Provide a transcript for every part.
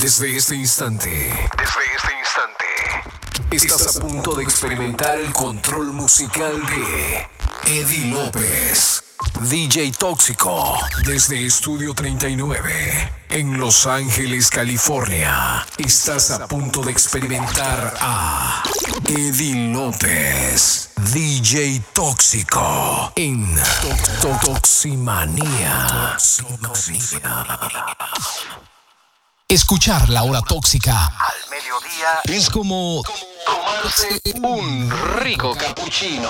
Desde este instante, desde este instante, estás a punto de experimentar el control musical de Eddie López, DJ Tóxico, desde Estudio 39, en Los Ángeles, California. Estás a punto de experimentar a Eddie López, DJ Tóxico, en Toximanía. Escuchar la hora tóxica al mediodía es como tomarse un rico cappuccino.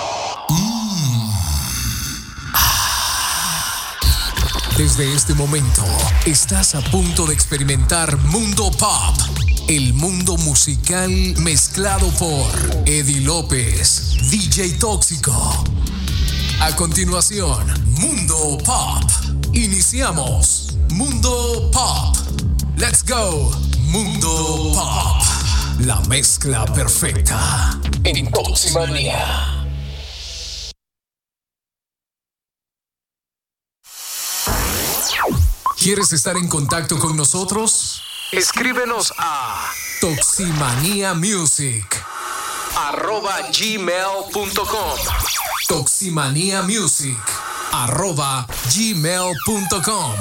Desde este momento, estás a punto de experimentar Mundo Pop, el mundo musical mezclado por Eddie López, DJ Tóxico. A continuación, Mundo Pop. Iniciamos Mundo Pop. Let's go, Mundo Pop. La mezcla perfecta en Toximania. ¿Quieres estar en contacto con nosotros? Escríbenos a Toximania Music arroba gmail.com Toximania Music arroba gmail.com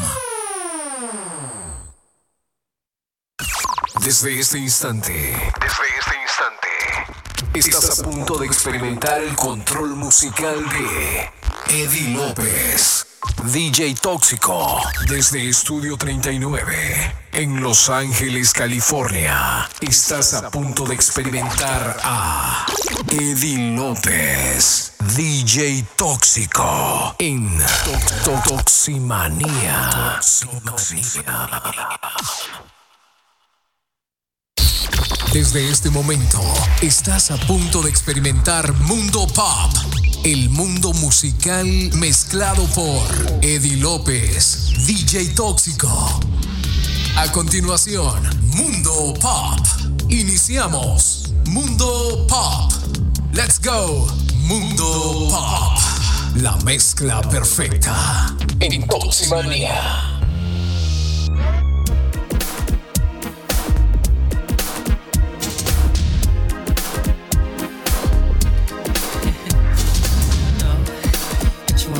Desde este instante, desde este instante, estás a punto de experimentar el control musical de Eddie López. DJ Tóxico, desde Estudio 39, en Los Ángeles, California. Estás a punto de experimentar a Eddie López, DJ Tóxico, en Toximanía. Desde este momento, estás a punto de experimentar Mundo Pop, el mundo musical mezclado por Eddie López, DJ Tóxico. A continuación, Mundo Pop. Iniciamos Mundo Pop. Let's go, Mundo Pop. La mezcla perfecta en Toximania.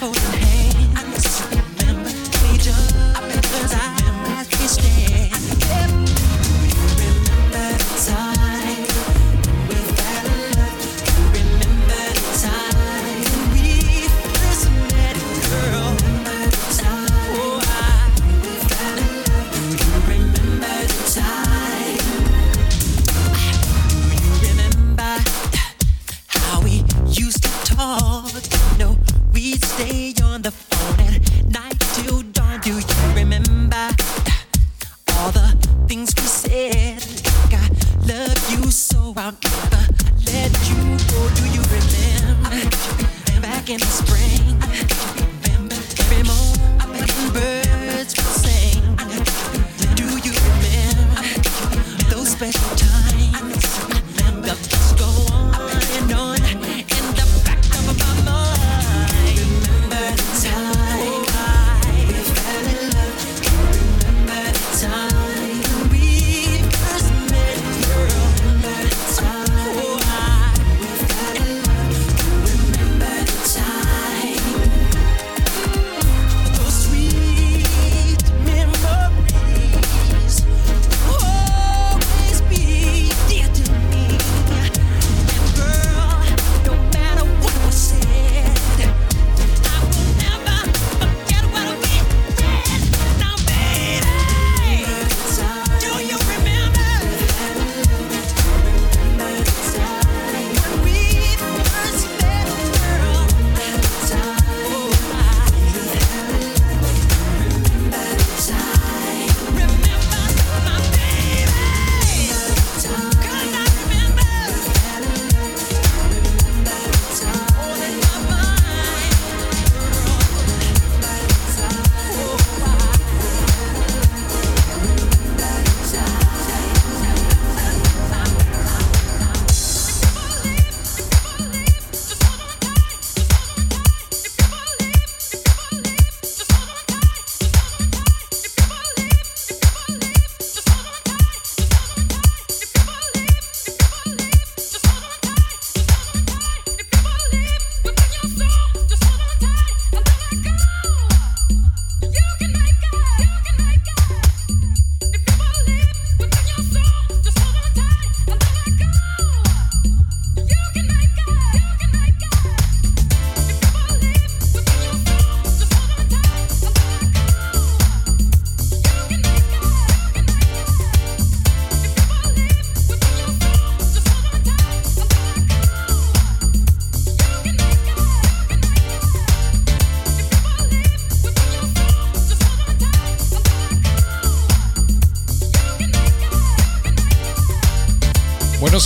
Oh.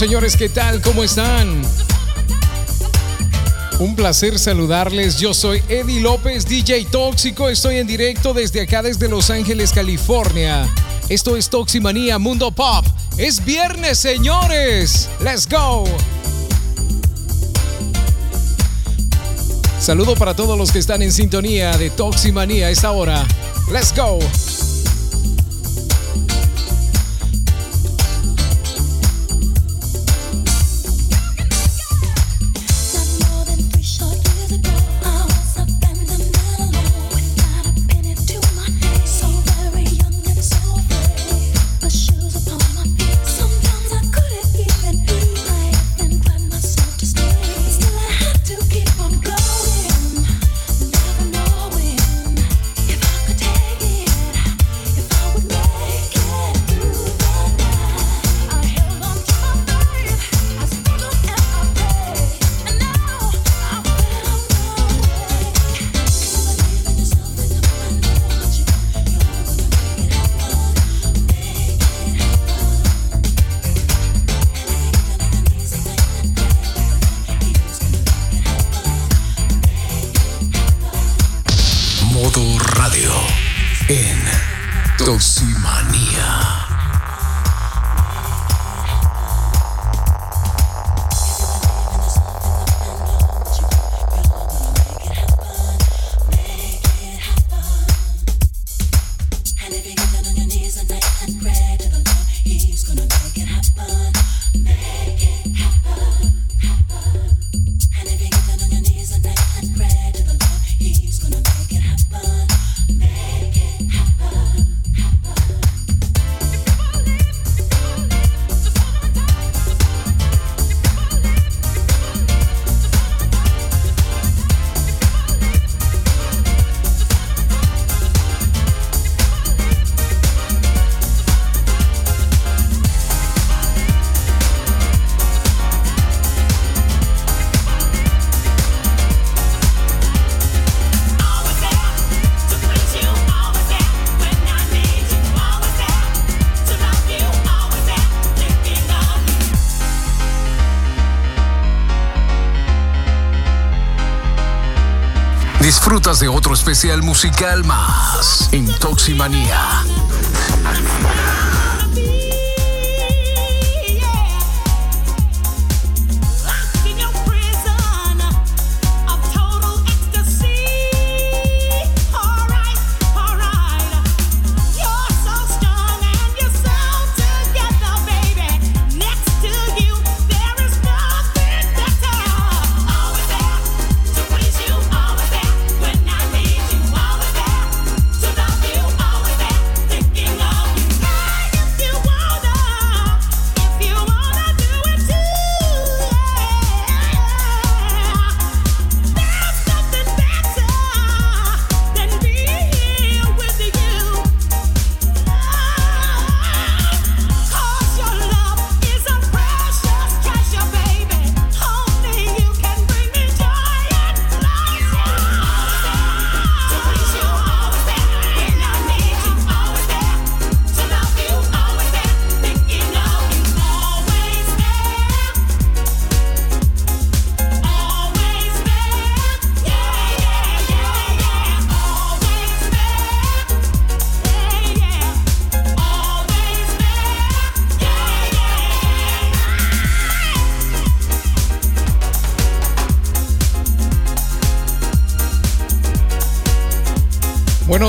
Señores, ¿qué tal? ¿Cómo están? Un placer saludarles. Yo soy Eddie López, DJ Tóxico. Estoy en directo desde acá, desde Los Ángeles, California. Esto es Toximanía Mundo Pop. Es viernes, señores. Let's go. Saludo para todos los que están en sintonía de Toximanía a esta hora. Let's go. De otro especial musical más en Toximanía.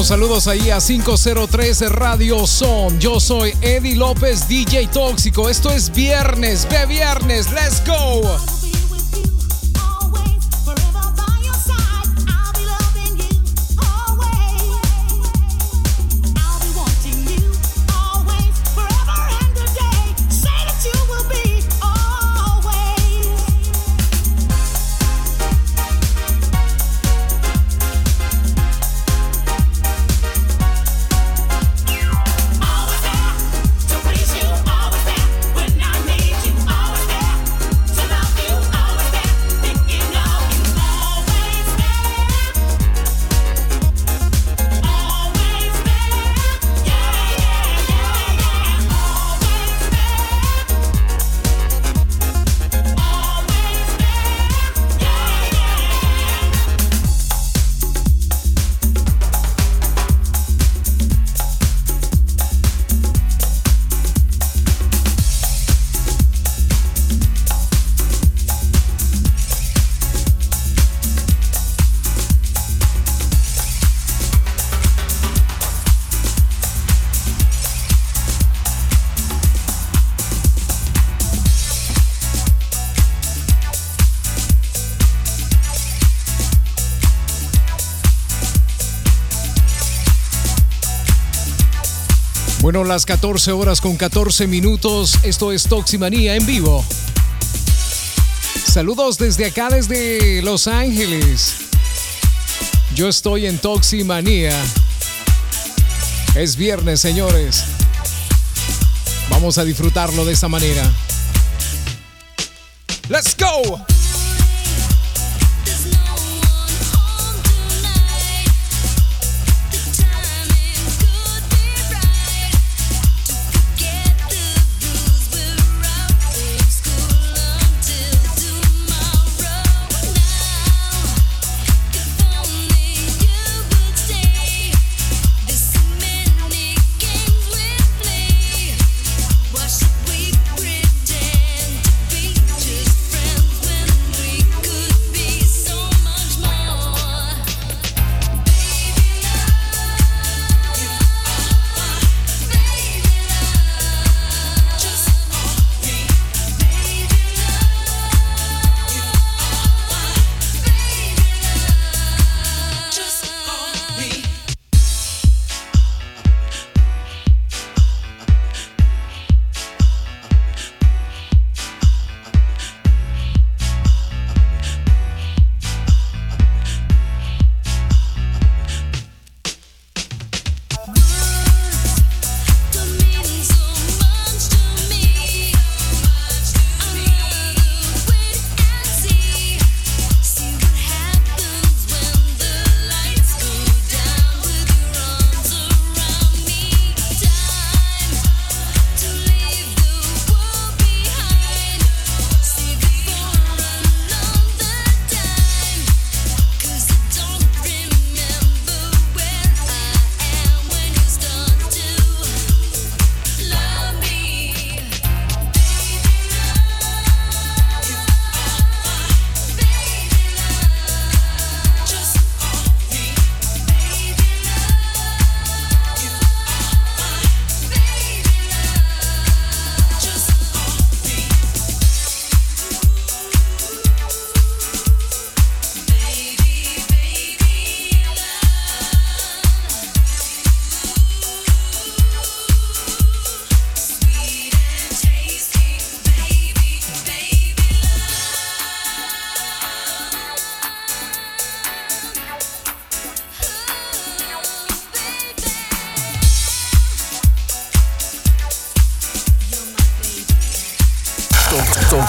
Saludos ahí a 503 Radio Son. Yo soy Eddie López, DJ Tóxico. Esto es viernes, ve viernes, let's go. Bueno, las 14 horas con 14 minutos, esto es Toximanía en vivo. Saludos desde acá, desde Los Ángeles. Yo estoy en Toximanía. Es viernes, señores. Vamos a disfrutarlo de esa manera. Let's go!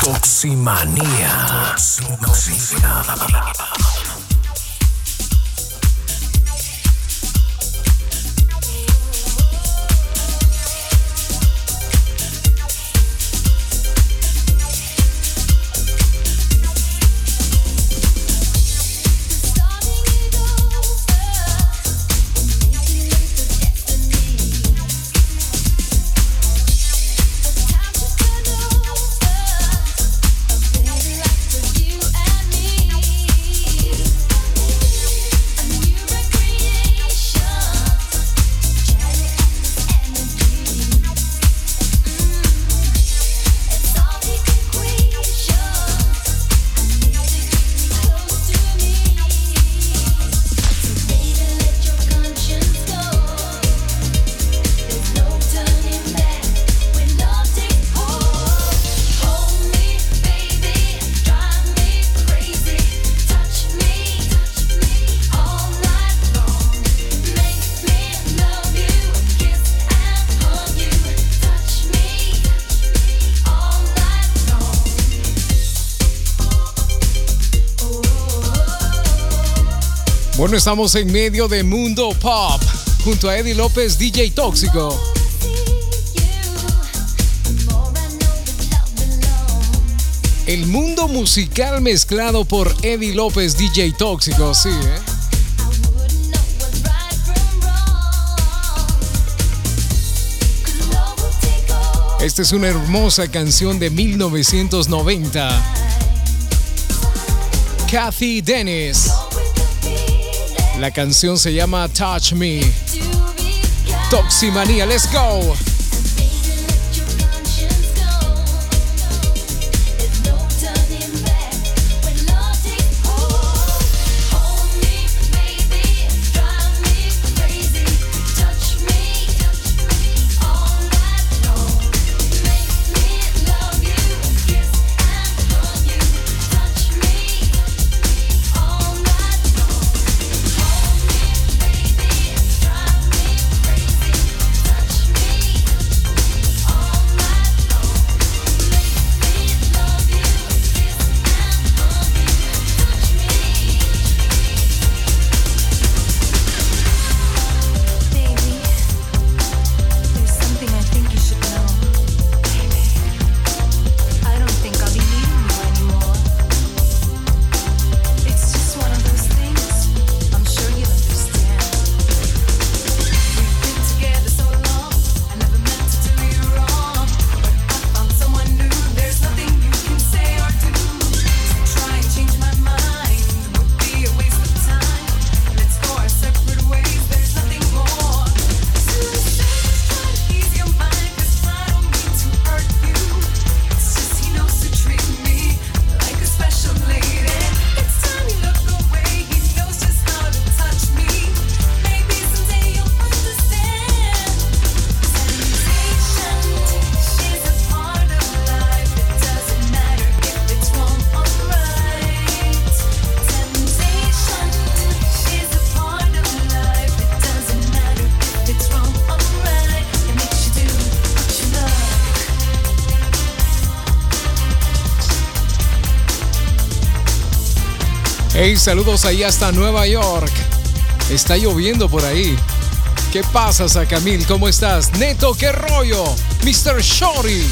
Toximanía. Toximanía. Estamos en medio de Mundo Pop junto a Eddie López, DJ Tóxico. El mundo musical mezclado por Eddie López, DJ Tóxico, sí, ¿eh? Esta es una hermosa canción de 1990. Kathy Dennis. La canción se llama Touch Me. Toximanía, let's go. Hey, saludos ahí hasta Nueva York. Está lloviendo por ahí. ¿Qué pasa, Sacamil? ¿Cómo estás? Neto, ¿qué rollo? Mr. Shorty.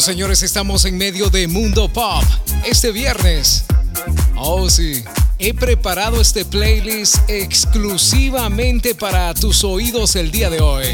Bueno, señores, estamos en medio de Mundo Pop este viernes. Oh, sí. He preparado este playlist exclusivamente para tus oídos el día de hoy.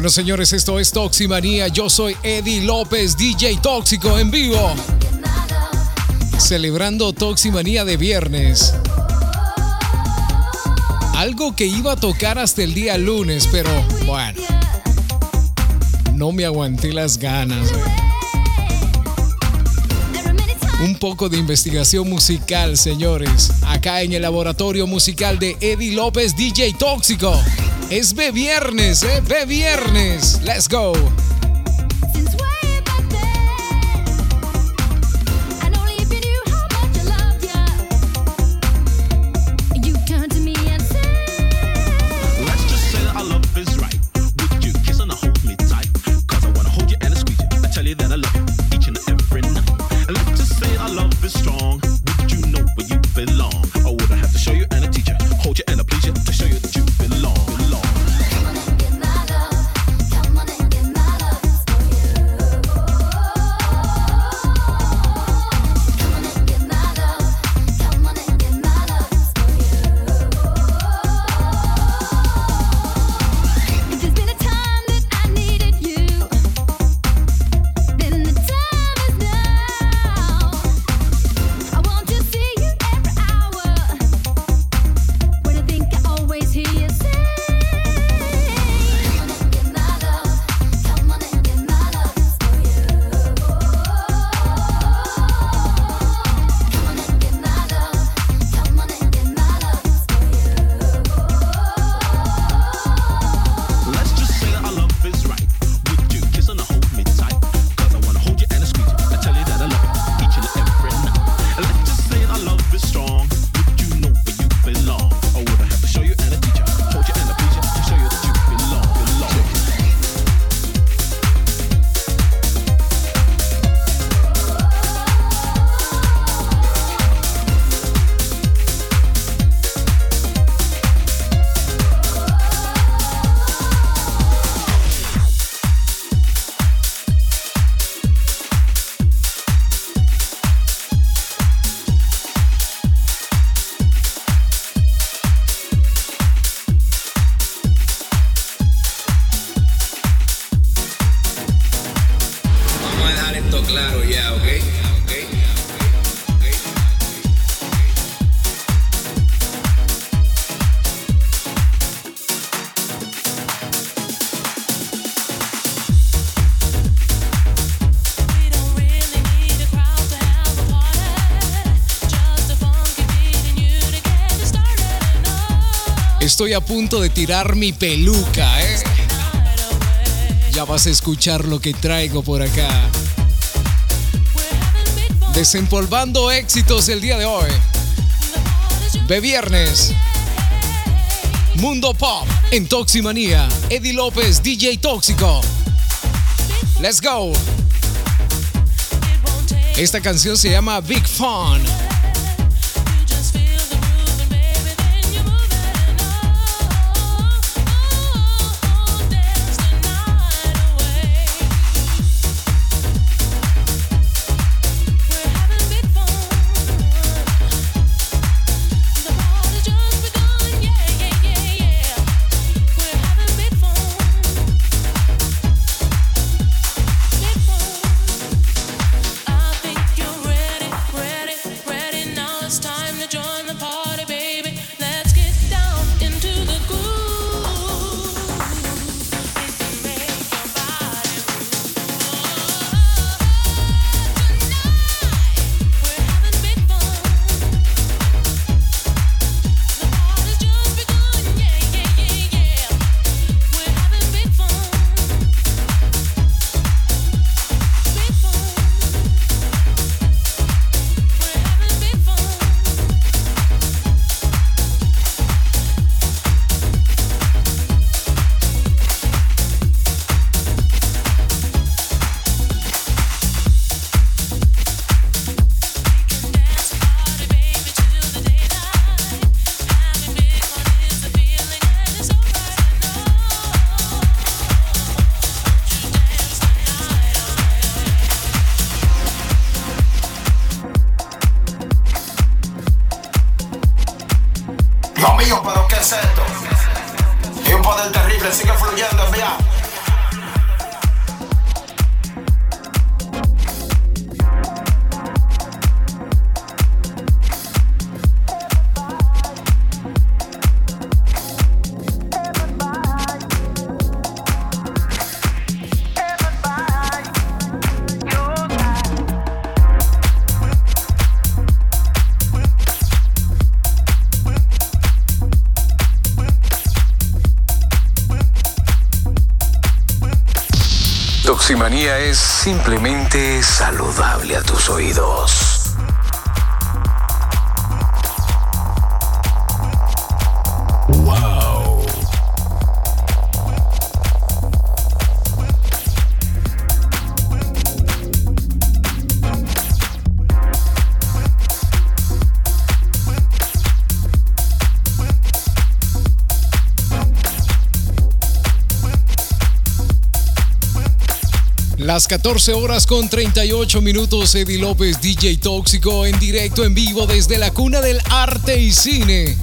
Bueno, señores, esto es Toximanía. Yo soy Eddie López, DJ Tóxico en vivo. Celebrando Toximanía de viernes. Algo que iba a tocar hasta el día lunes, pero bueno. No me aguanté las ganas. Un poco de investigación musical, señores. Acá en el laboratorio musical de Eddie López, DJ Tóxico. Es B viernes, ¿eh? B viernes. Let's go. Estoy a punto de tirar mi peluca, ¿eh? Ya vas a escuchar lo que traigo por acá. Desempolvando éxitos el día de hoy. De viernes. Mundo Pop en Toximanía. Eddie López, DJ Tóxico. Let's go. Esta canción se llama Big Fun. Toximanía es simplemente saludable a tus oídos. Las 14 horas con 38 minutos, Eddie López, DJ Tóxico, en directo, en vivo desde la cuna del arte y cine.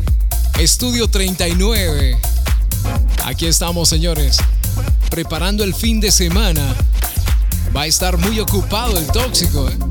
Estudio 39. Aquí estamos, señores, preparando el fin de semana. Va a estar muy ocupado el Tóxico, ¿eh?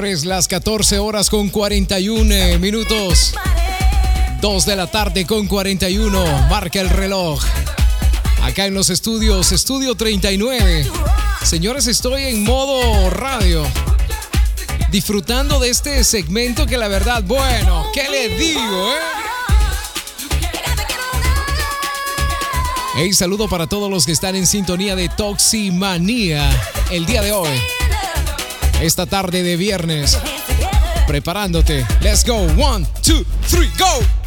Señores, las 14 horas con 41 eh, minutos. 2 de la tarde con 41. Marca el reloj. Acá en los estudios, estudio 39. Señores, estoy en modo radio. Disfrutando de este segmento que la verdad, bueno, ¿qué le digo, eh? Hey, saludo para todos los que están en sintonía de Toximanía el día de hoy esta tarde de viernes. Preparándote. Let's go. One, two, three, go.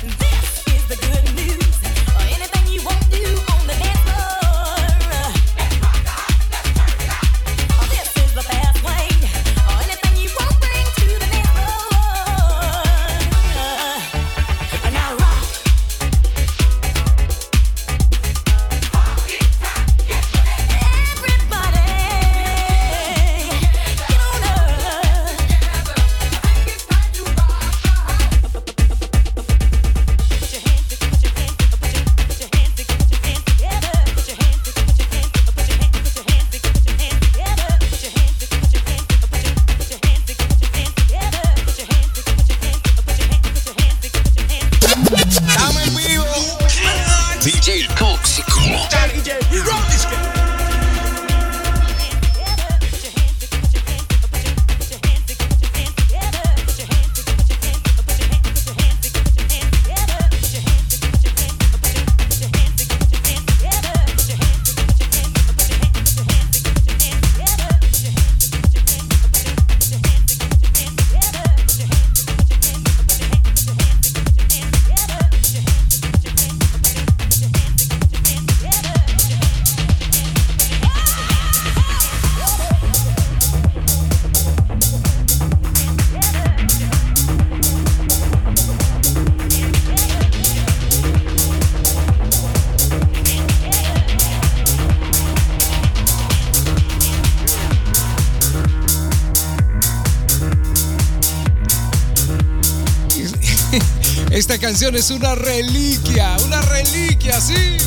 Esta canción es una reliquia, una reliquia, sí.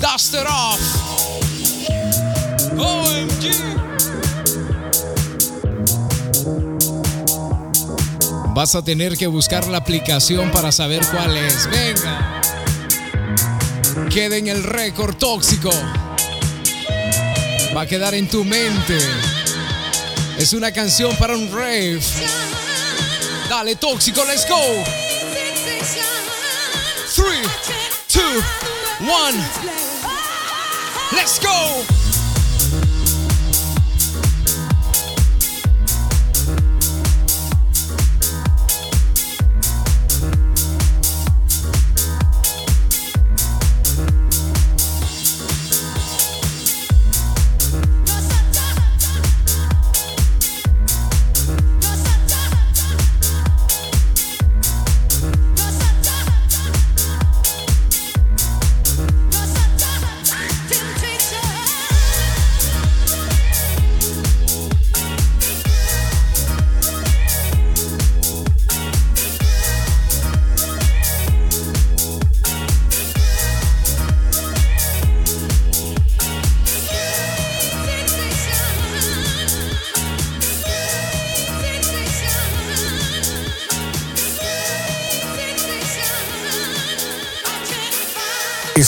Dust it off. OMG. Vas a tener que buscar la aplicación para saber cuál es. Venga. Queda en el récord tóxico. Va a quedar en tu mente. Es una canción para un rave. Dale, tóxico, let's go. Three, two, one. Let's go.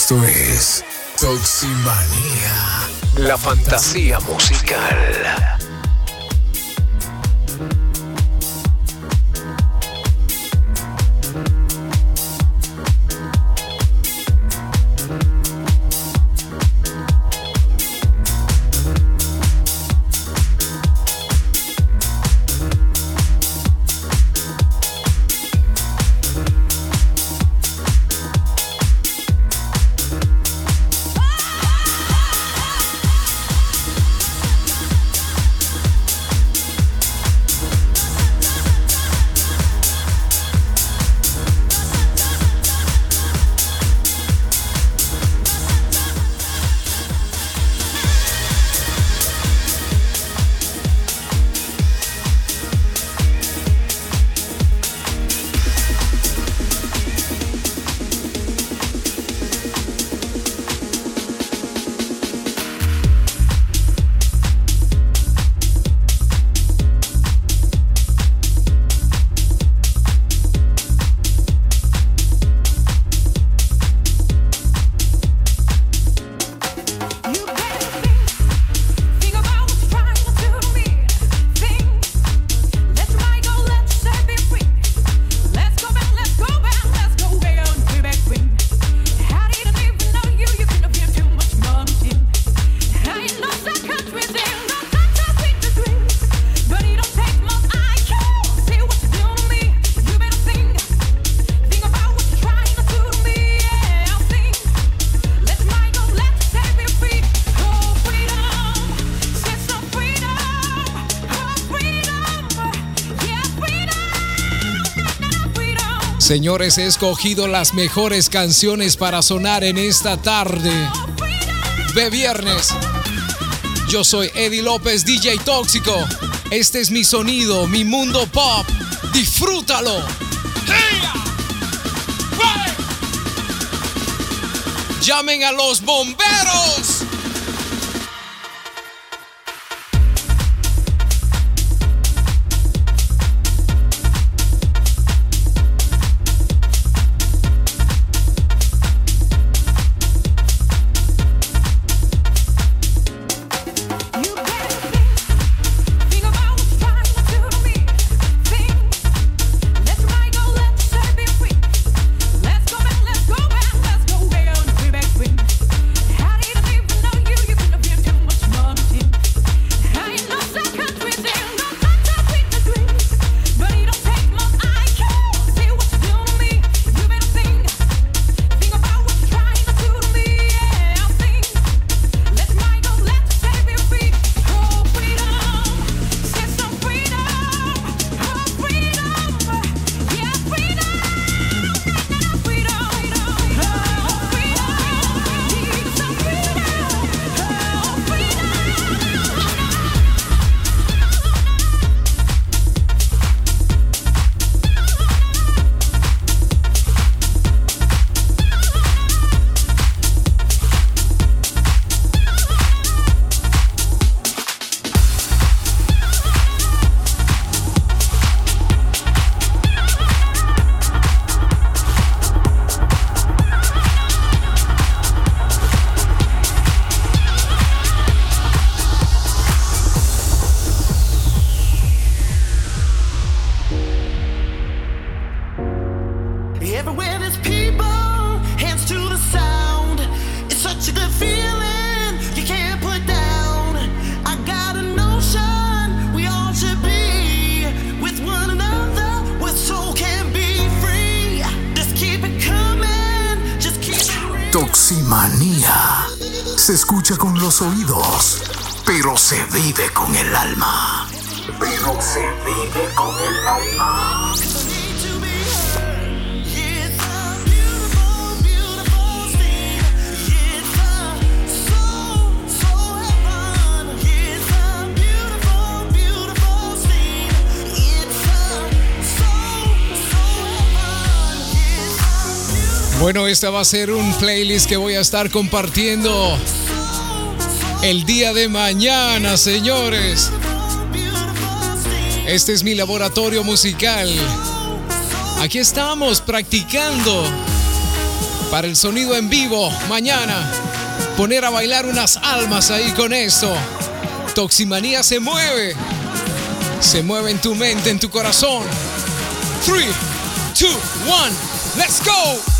Esto es Toximanía, la fantasía musical. Señores, he escogido las mejores canciones para sonar en esta tarde de viernes. Yo soy Eddie López, DJ Tóxico. Este es mi sonido, mi mundo pop. Disfrútalo. Llamen a los bomberos. Esta va a ser un playlist que voy a estar compartiendo el día de mañana, señores. Este es mi laboratorio musical. Aquí estamos practicando para el sonido en vivo mañana. Poner a bailar unas almas ahí con esto. Toximanía se mueve. Se mueve en tu mente, en tu corazón. 3, 2, 1, let's go.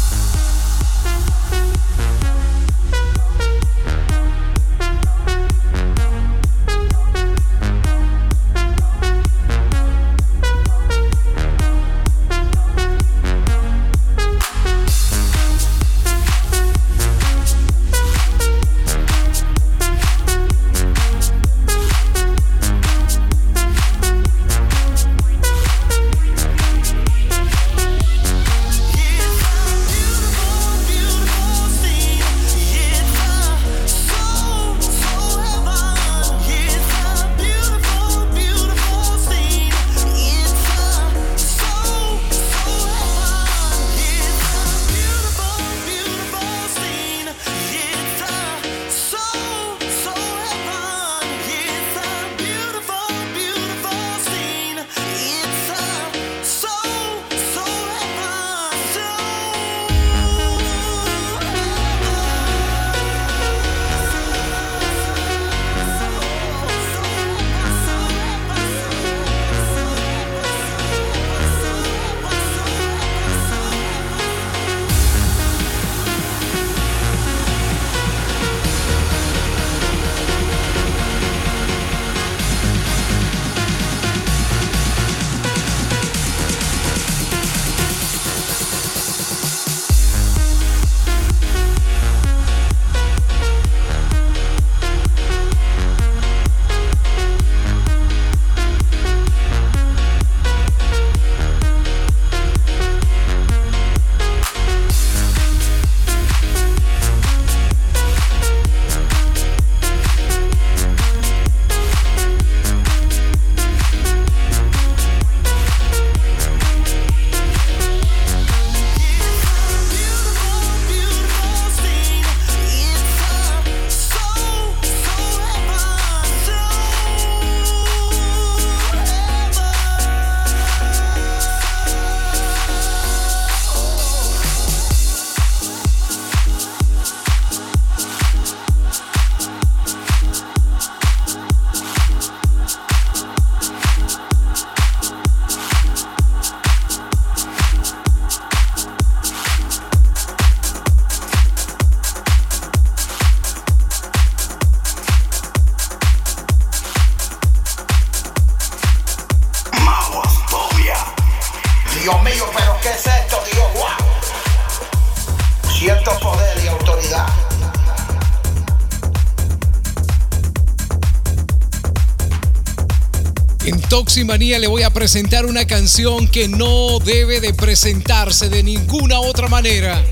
Le voy a presentar una canción que no debe de presentarse de ninguna otra manera.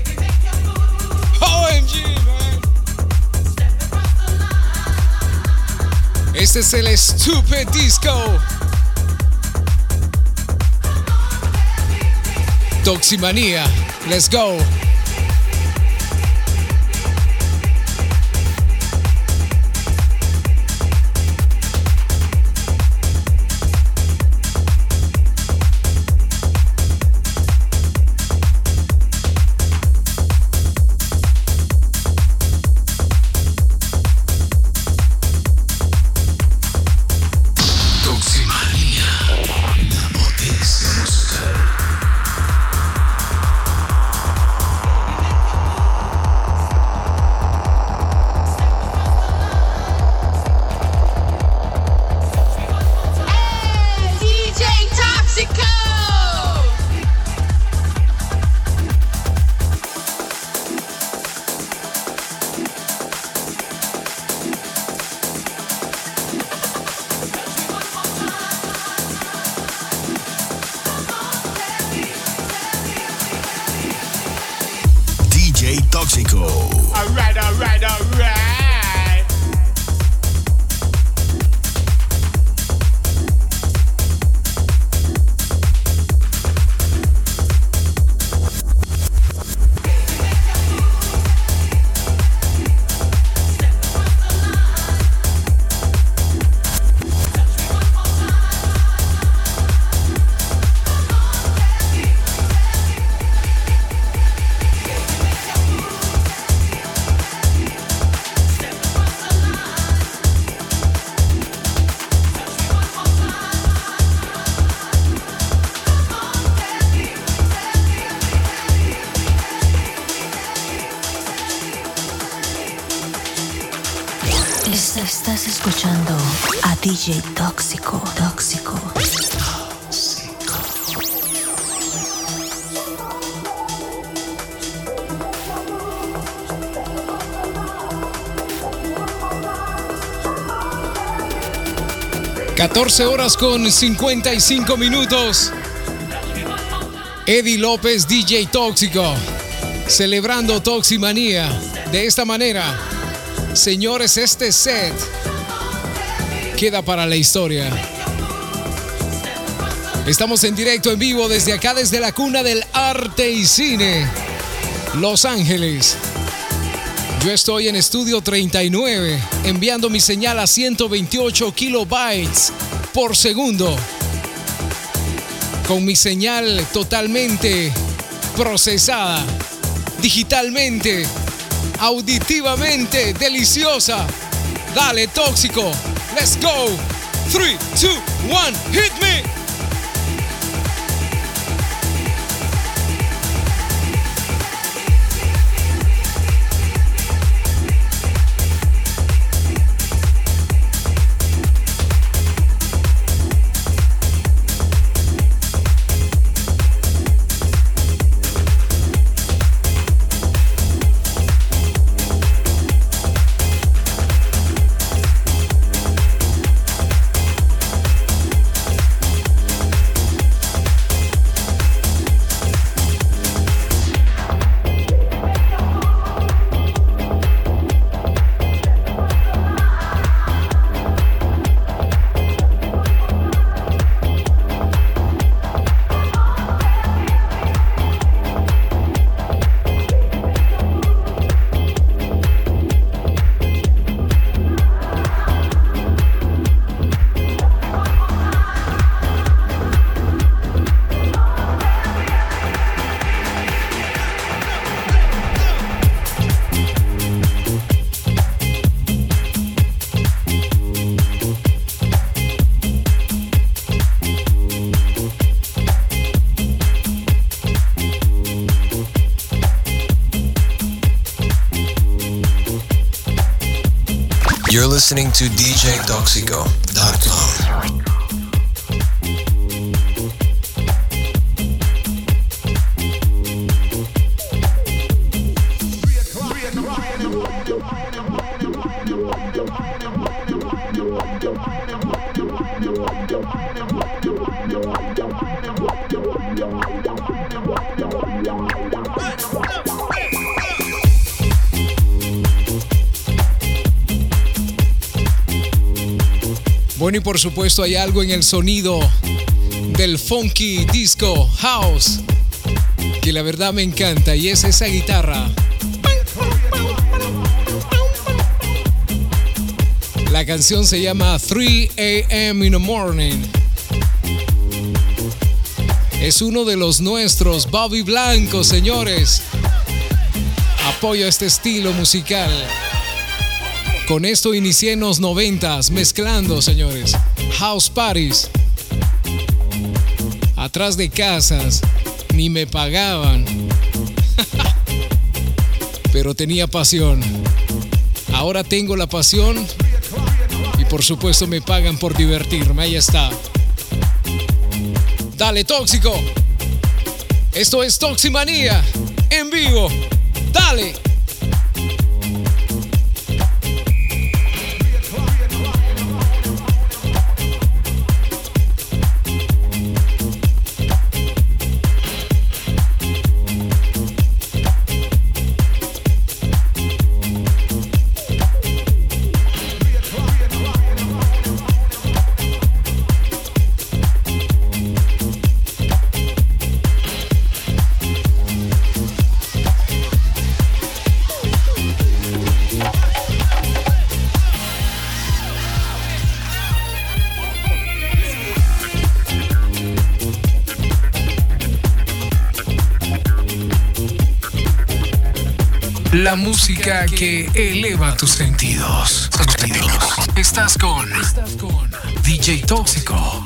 OMG, Este es el Stupid Disco. Toximanía. Let's go. right. 14 horas con 55 minutos. Eddie López, DJ Tóxico, celebrando Toximanía. De esta manera, señores, este set queda para la historia. Estamos en directo, en vivo, desde acá, desde la cuna del arte y cine, Los Ángeles. Yo estoy en estudio 39, enviando mi señal a 128 kilobytes por segundo. Con mi señal totalmente procesada, digitalmente, auditivamente deliciosa. Dale, tóxico. Let's go. 3, 2, 1, hit me. listening to DJToxico.com. y por supuesto hay algo en el sonido del funky disco house que la verdad me encanta y es esa guitarra. La canción se llama 3 a.m. in the morning. Es uno de los nuestros, Bobby Blanco, señores. Apoyo este estilo musical. Con esto inicié en los noventas, mezclando, señores. House parties. Atrás de casas. Ni me pagaban. Pero tenía pasión. Ahora tengo la pasión. Y por supuesto me pagan por divertirme. Ahí está. Dale, tóxico. Esto es Toximanía. En vivo. Dale. La música que eleva tus sentidos. Estás con DJ Tóxico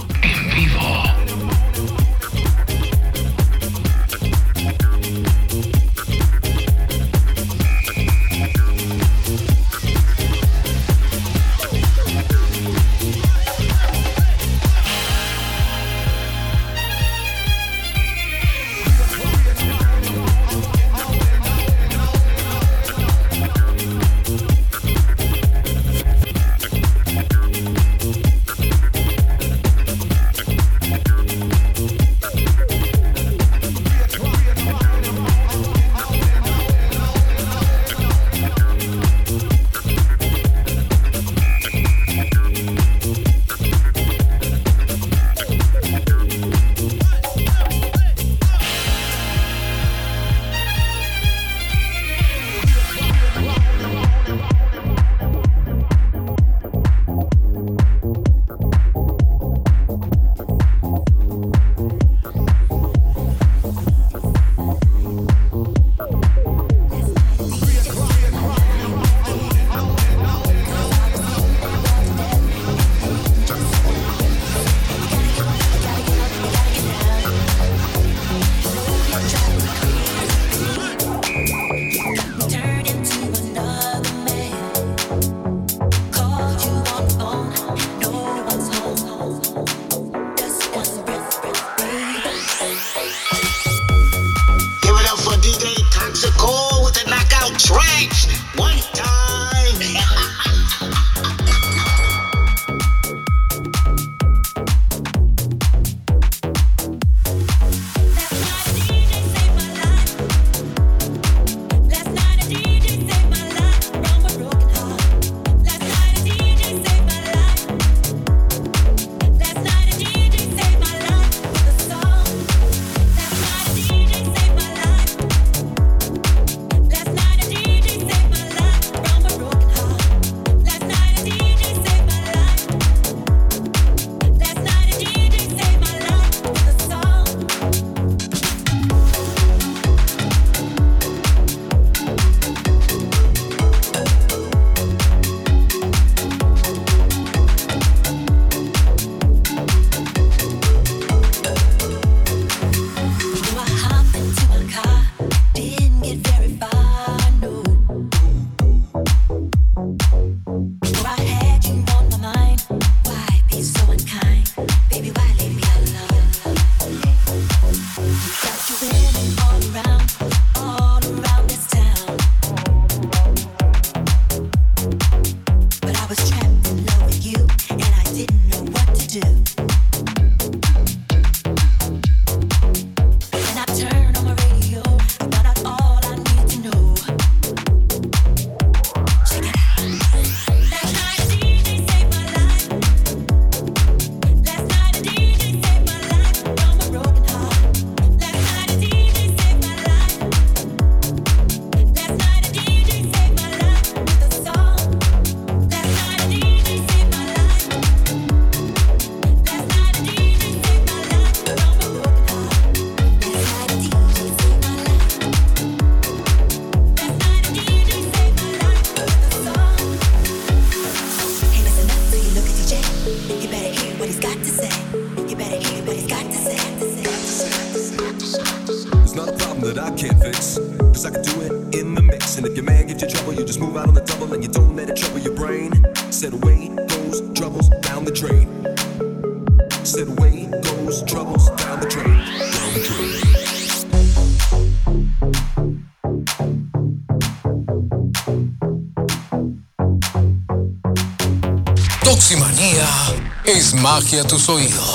magia a tus oídos.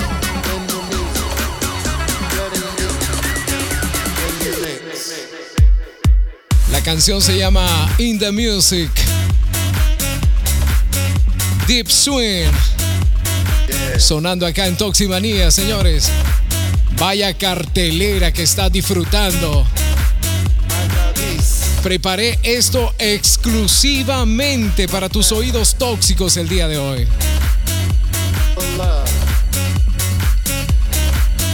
canción se llama In the Music. Deep Swing. Sonando acá en Toximanía, señores. Vaya cartelera que está disfrutando. Preparé esto exclusivamente para tus oídos tóxicos el día de hoy.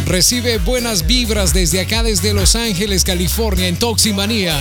Recibe buenas vibras desde acá, desde Los Ángeles, California, en Toximanía.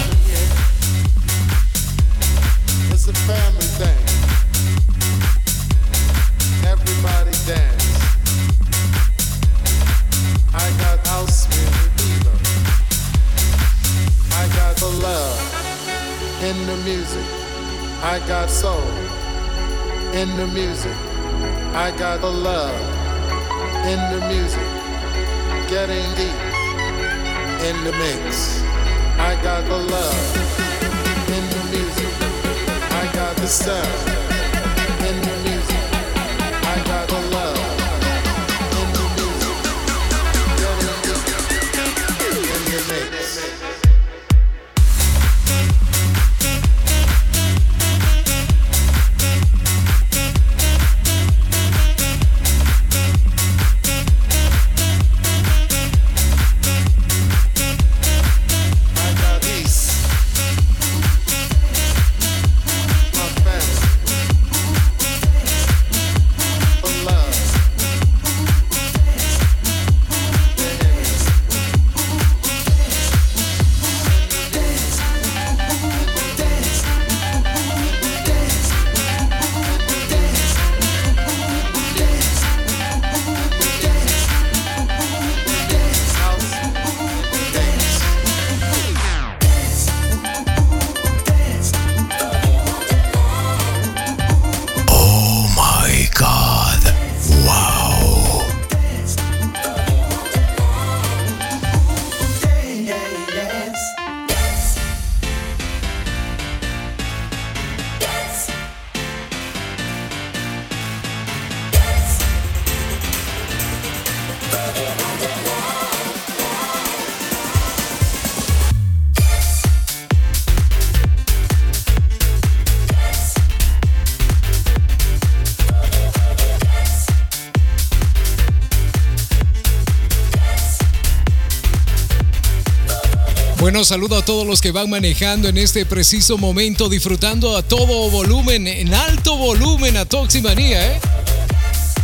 Bueno, saludo a todos los que van manejando en este preciso momento, disfrutando a todo volumen, en alto volumen a Toximanía, ¿eh?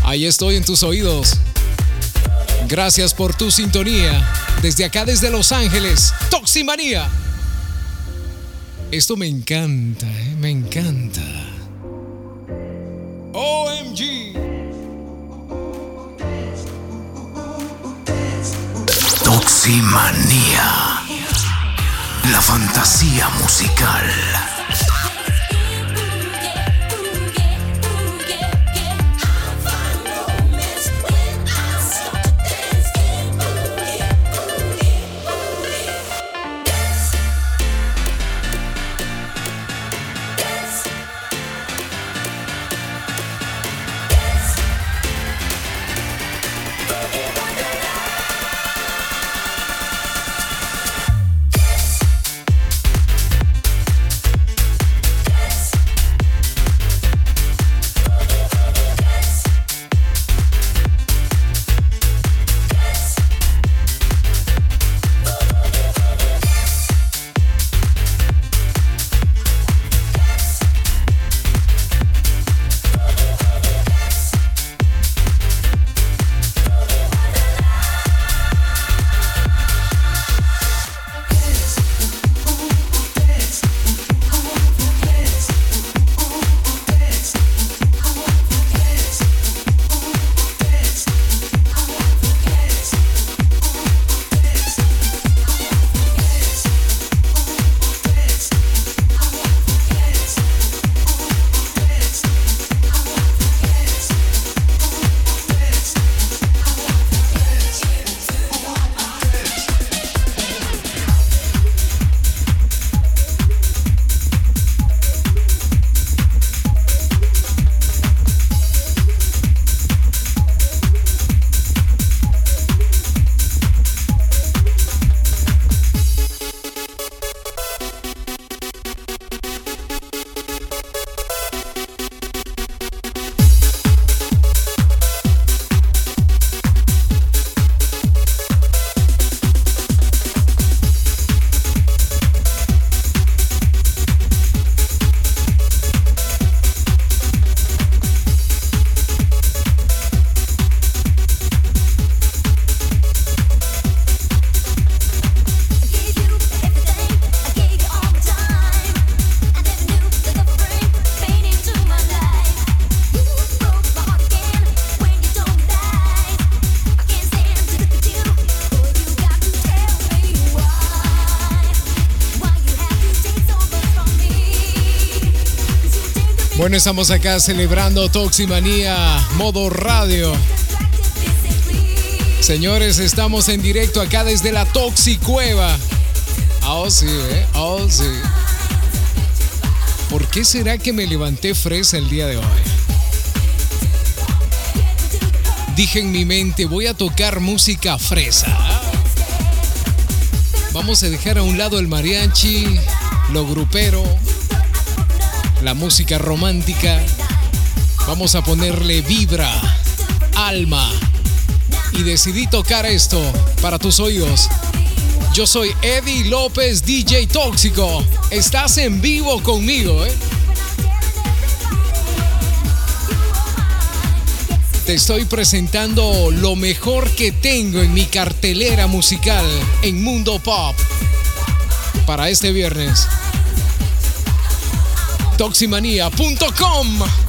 Ahí estoy en tus oídos. Gracias por tu sintonía. Desde acá, desde Los Ángeles, Toximanía. Esto me encanta, ¿eh? me encanta. OMG. Toximanía. La fantasía musical. Estamos acá celebrando Toximanía Modo Radio. Señores, estamos en directo acá desde la Toxicueva. Oh, sí, ¿eh? Oh, sí. ¿Por qué será que me levanté fresa el día de hoy? Dije en mi mente, voy a tocar música fresa. Vamos a dejar a un lado el mariachi, lo grupero, la música romántica. Vamos a ponerle vibra, alma. Y decidí tocar esto para tus oídos. Yo soy Eddie López, DJ Tóxico. Estás en vivo conmigo, ¿eh? Te estoy presentando lo mejor que tengo en mi cartelera musical en Mundo Pop para este viernes toximanía.com.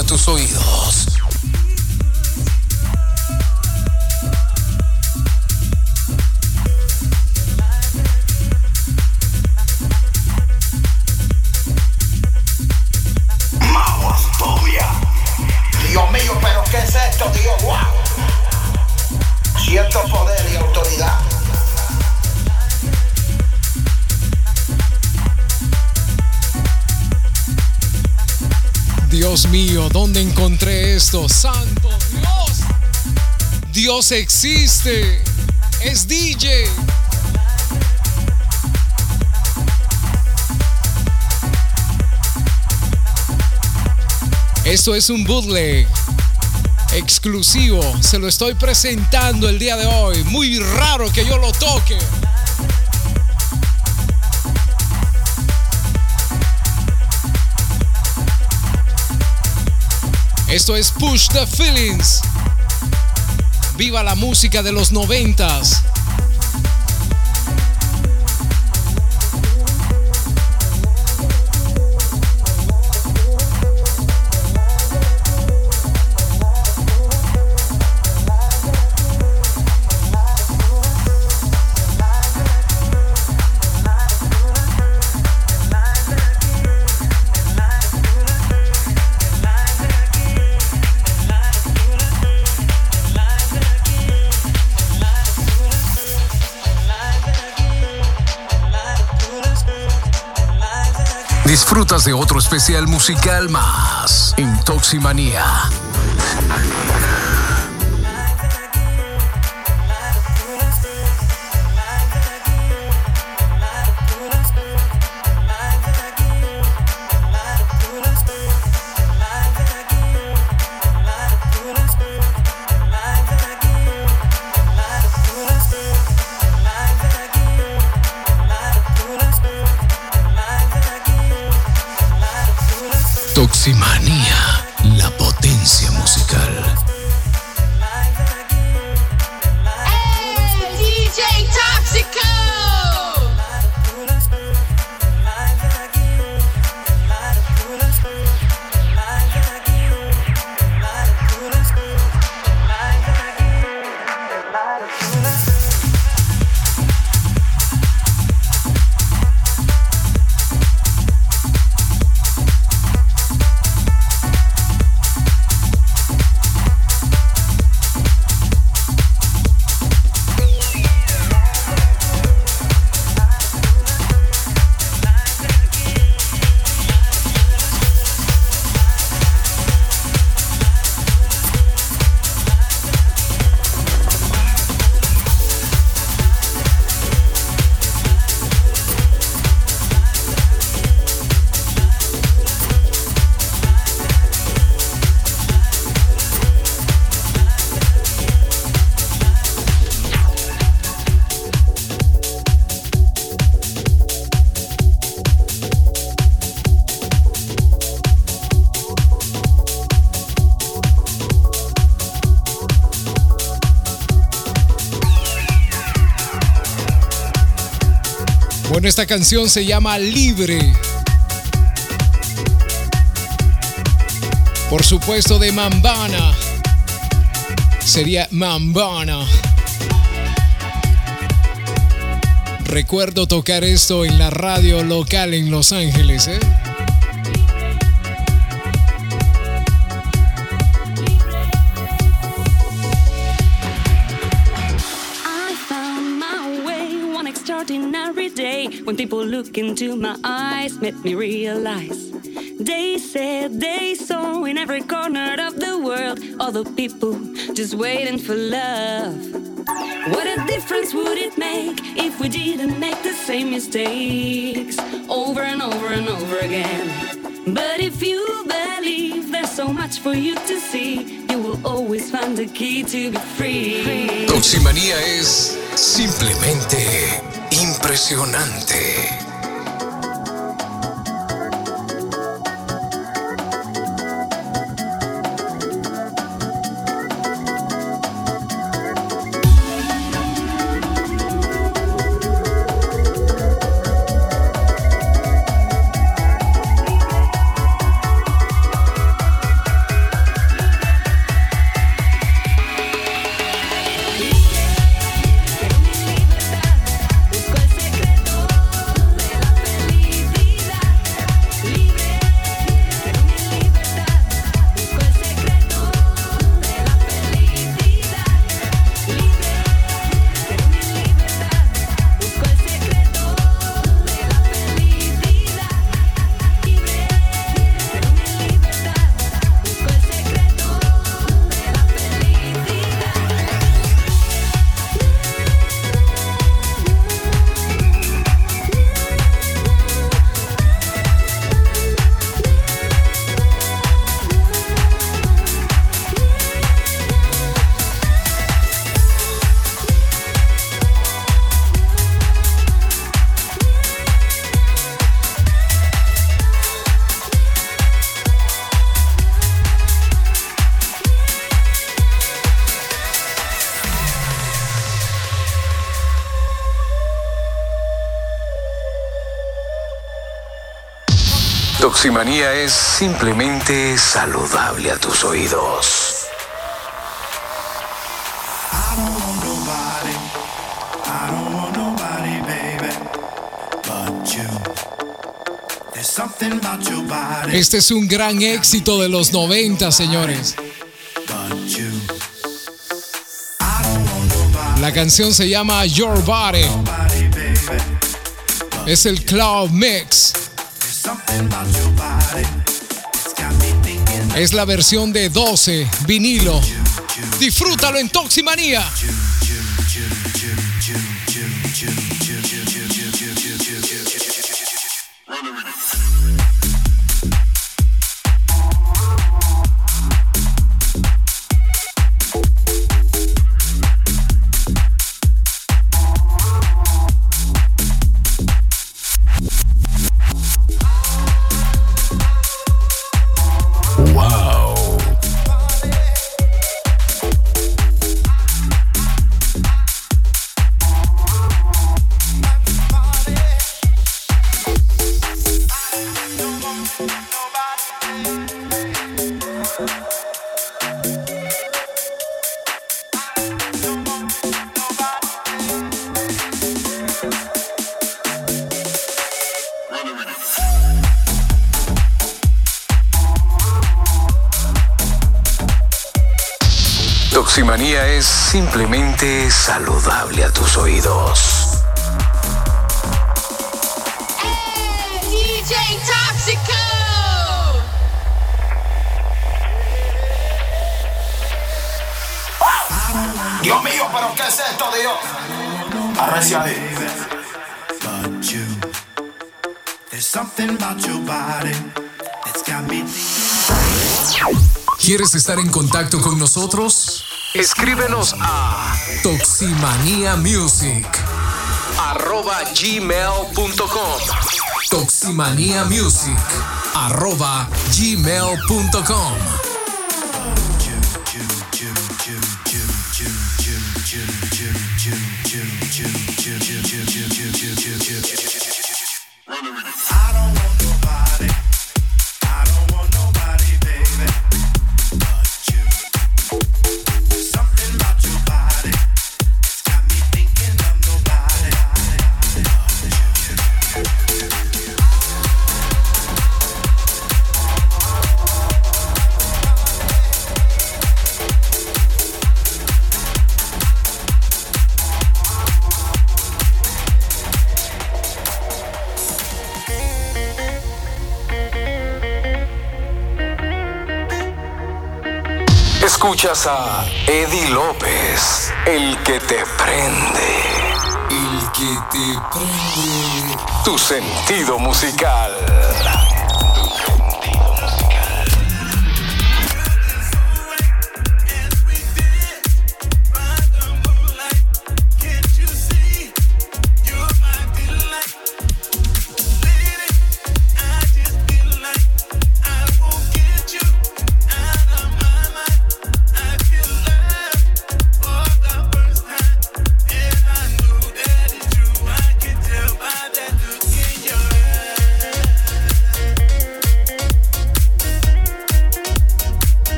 magia a ¿dónde encontré esto? Santo Dios. Dios existe. Es DJ. Esto es un bootleg exclusivo. Se lo estoy presentando el día de hoy. Muy raro que yo lo toque. Esto es Push the Feelings. Viva la música de los noventas. De otro especial musical más. En Esta canción se llama Libre. Por supuesto de Mambana. Sería Mambana. Recuerdo tocar esto en la radio local en Los Ángeles, ¿eh? Look into my eyes made me realize. They said they saw in every corner of the world other people just waiting for love. What a difference would it make if we didn't make the same mistakes over and over and over again? But if you believe there's so much for you to see you will always find the key to be free. Toximanía es simplemente impresionante. Toximanía es simplemente saludable a tus oídos. Este es un gran éxito de los 90, señores. La canción se llama Your Body. Es el Cloud Mix. Es la versión de 12, vinilo. Disfrútalo en Toximanía. Es simplemente saludable a tus oídos. Dios mío, pero ¿qué es esto, Dios? Arrecia ahí. ¿Quieres estar en contacto con nosotros? Escríbenos a Toximanía Music. arroba gmail.com Toximanía Music arroba gmail.com Escuchas a Eddie López, el que te prende. El que te prende. Tu sentido musical.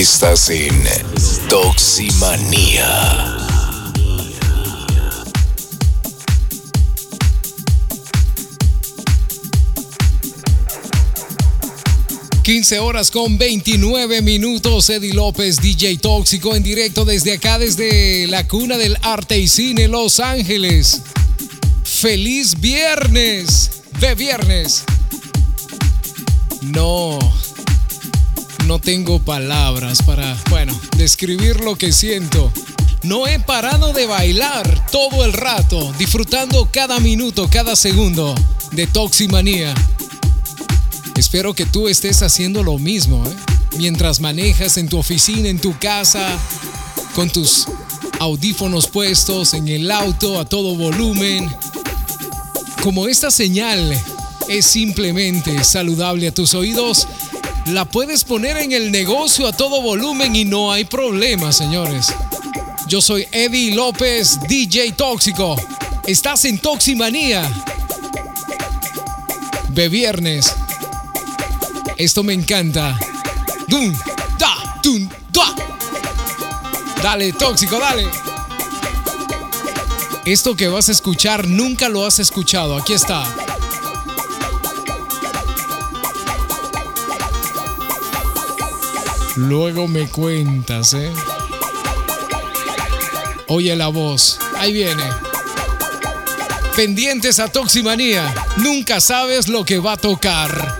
Estás en Toximanía. ...15 horas con 29 minutos... ...Eddie López, DJ Tóxico... ...en directo desde acá... ...desde la cuna del arte y cine... ...Los Ángeles... ¡Feliz viernes! ¡De viernes! No no tengo palabras para, bueno, describir lo que siento. No he parado de bailar todo el rato, disfrutando cada minuto, cada segundo de Toximanía. Espero que tú estés haciendo lo mismo, ¿eh? mientras manejas en tu oficina, en tu casa, con tus audífonos puestos, en el auto a todo volumen. Como esta señal es simplemente saludable a tus oídos, la puedes poner en el negocio a todo volumen y no hay problema, señores. Yo soy Eddie López, DJ Tóxico. Estás en Toximanía. De viernes. Esto me encanta. Dum, da, dum, da. Dale, tóxico, dale. Esto que vas a escuchar nunca lo has escuchado. Aquí está. Luego me cuentas, ¿eh? Oye la voz, ahí viene. Pendientes a Toximanía, nunca sabes lo que va a tocar.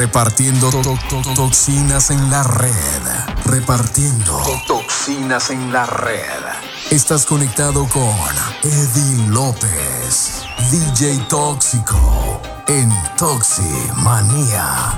Repartiendo toxinas en la red. Repartiendo toxinas en la red. Estás conectado con Eddie López, DJ Tóxico, en Toximanía.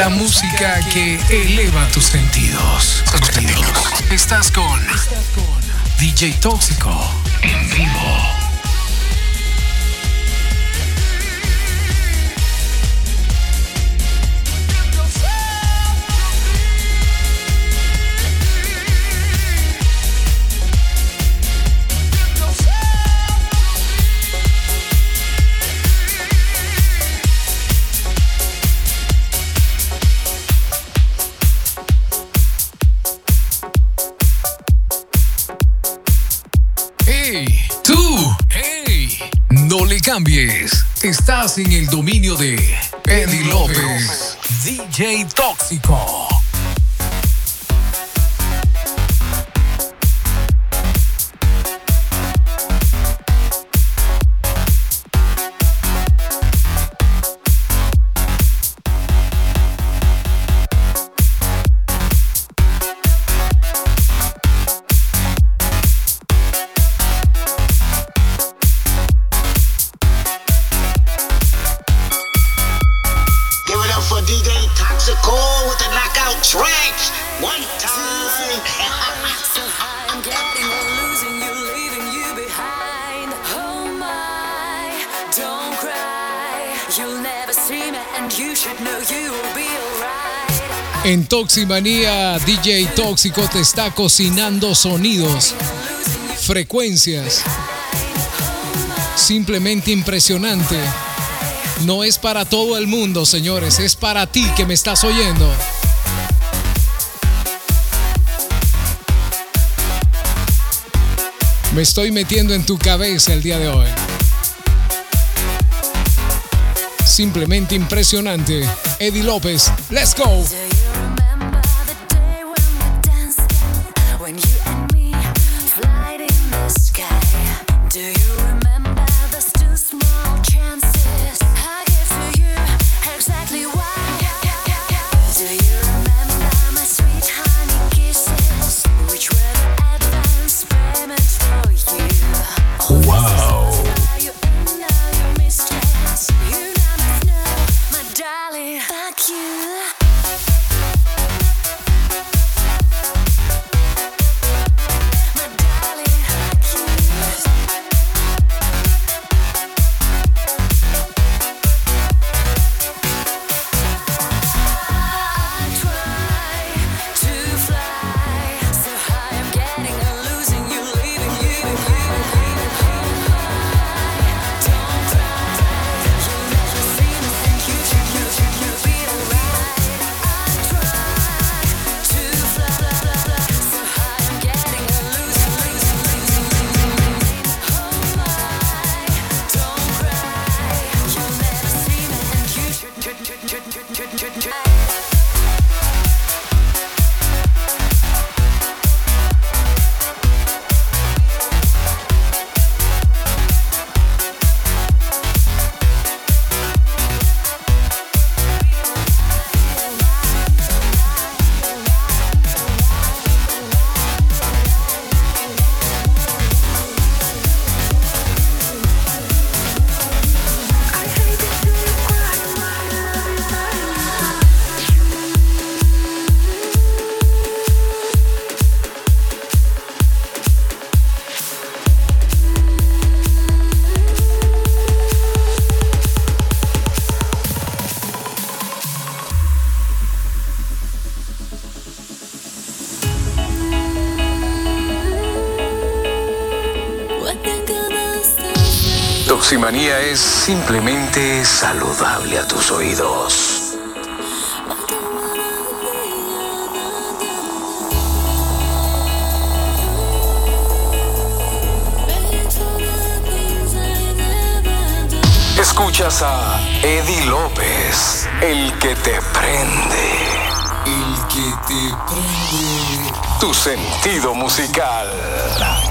La música que eleva tus sentidos. Estás con DJ Tóxico cambies. Estás en el dominio de Eddie López, DJ Tóxico. Toximanía, DJ Tóxico te está cocinando sonidos, frecuencias. Simplemente impresionante. No es para todo el mundo, señores, es para ti que me estás oyendo. Me estoy metiendo en tu cabeza el día de hoy. Simplemente impresionante. Eddie López, let's go. Es simplemente saludable a tus oídos. Escuchas a Eddie López, el que te prende. El que te prende. Tu sentido musical.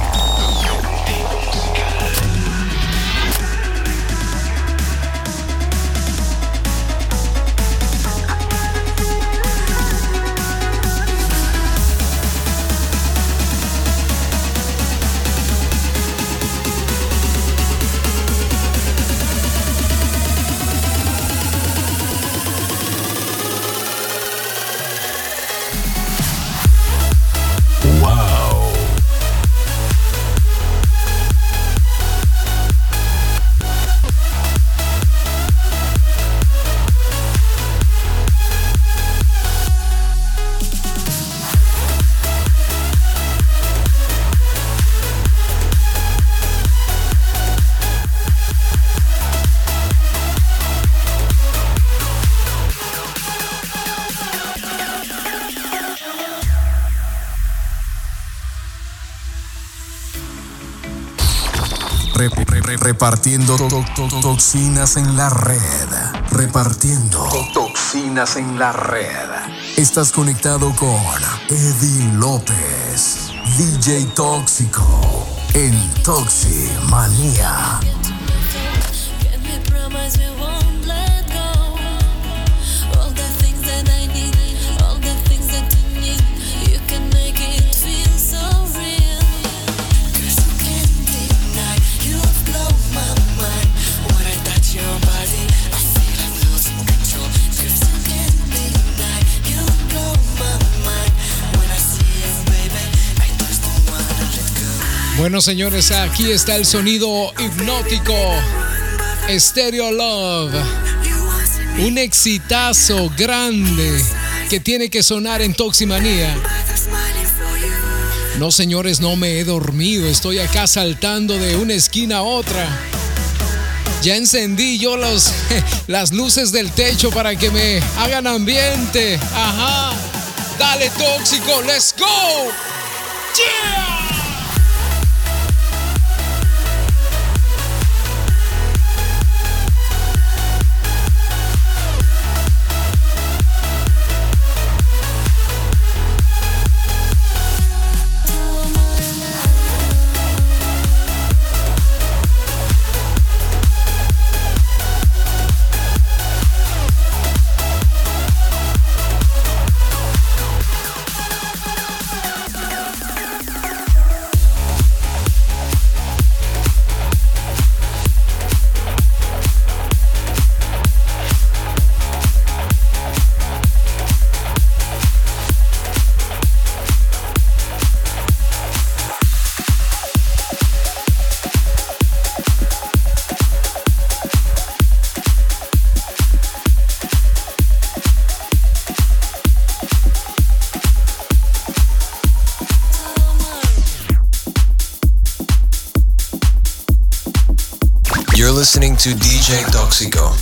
Repartiendo toxinas en la red. Repartiendo toxinas en la red. Estás conectado con Eddie López, DJ Tóxico, en Toximanía. Bueno, señores, aquí está el sonido hipnótico. Stereo Love. Un exitazo grande que tiene que sonar en Toximanía. No, señores, no me he dormido. Estoy acá saltando de una esquina a otra. Ya encendí yo los, las luces del techo para que me hagan ambiente. Ajá. Dale, tóxico. Let's go. Yeah. To DJToxico.com.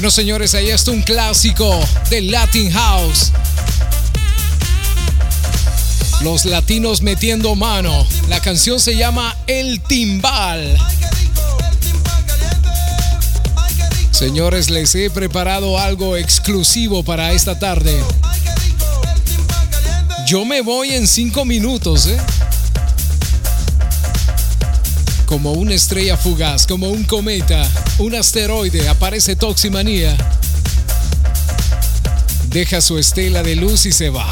Bueno, señores, ahí está un clásico del Latin House. Los latinos metiendo mano. La canción se llama El Timbal. Señores, les he preparado algo exclusivo para esta tarde. Yo me voy en cinco minutos, ¿eh? Como una estrella fugaz, como un cometa, un asteroide, aparece Toximanía. Deja su estela de luz y se va.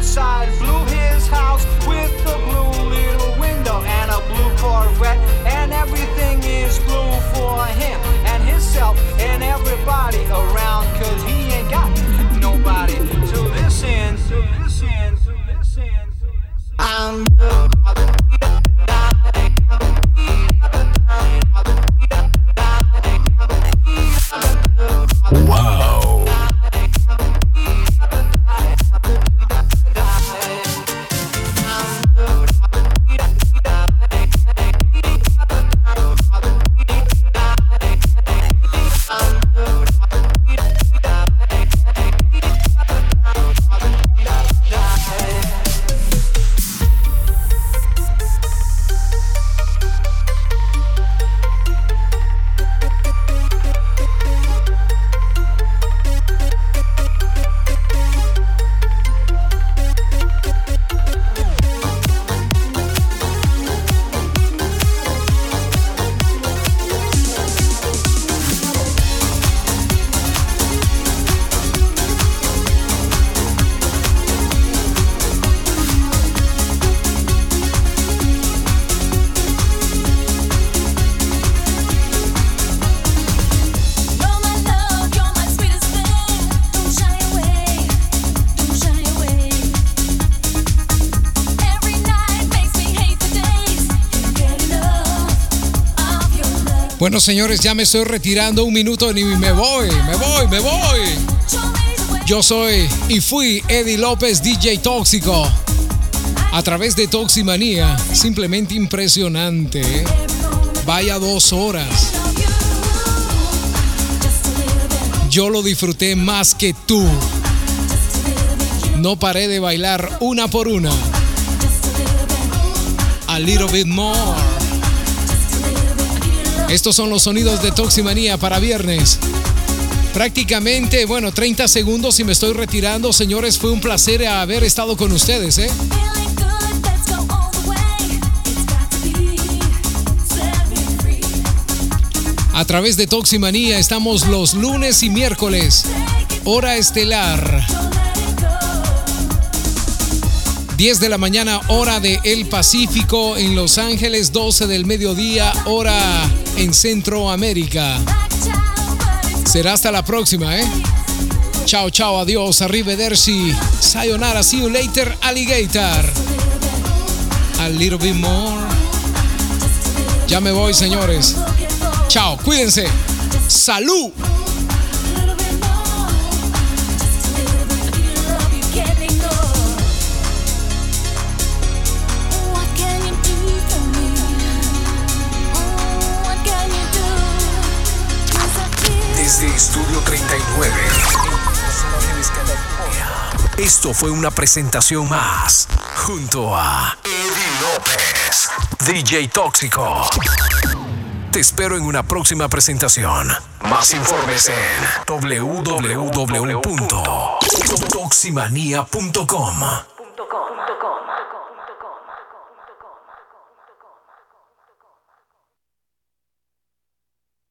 outside blue. Bueno, señores, ya me estoy retirando un minuto y me voy, me voy, me voy. Yo soy y fui Eddie López, DJ Tóxico. A través de Toximanía, simplemente impresionante. ¿eh? Vaya dos horas. Yo lo disfruté más que tú. No paré de bailar una por una. A little bit more. Estos son los sonidos de Toximanía para viernes. Prácticamente, bueno, 30 segundos y me estoy retirando. Señores, fue un placer haber estado con ustedes, ¿eh? A través de Toximanía estamos los lunes y miércoles. Hora estelar. 10 de la mañana, hora de El Pacífico en Los Ángeles, 12 del mediodía, hora en Centroamérica. Será hasta la próxima, ¿eh? Chao, chao, adiós, arrivederci, sayonara, see you later, alligator. A little bit more. Ya me voy, señores. Chao, cuídense. Salud. Esto fue una presentación más. Junto a Eddie López, DJ Tóxico. Te espero en una próxima presentación. Más informes en www.toximanía.com.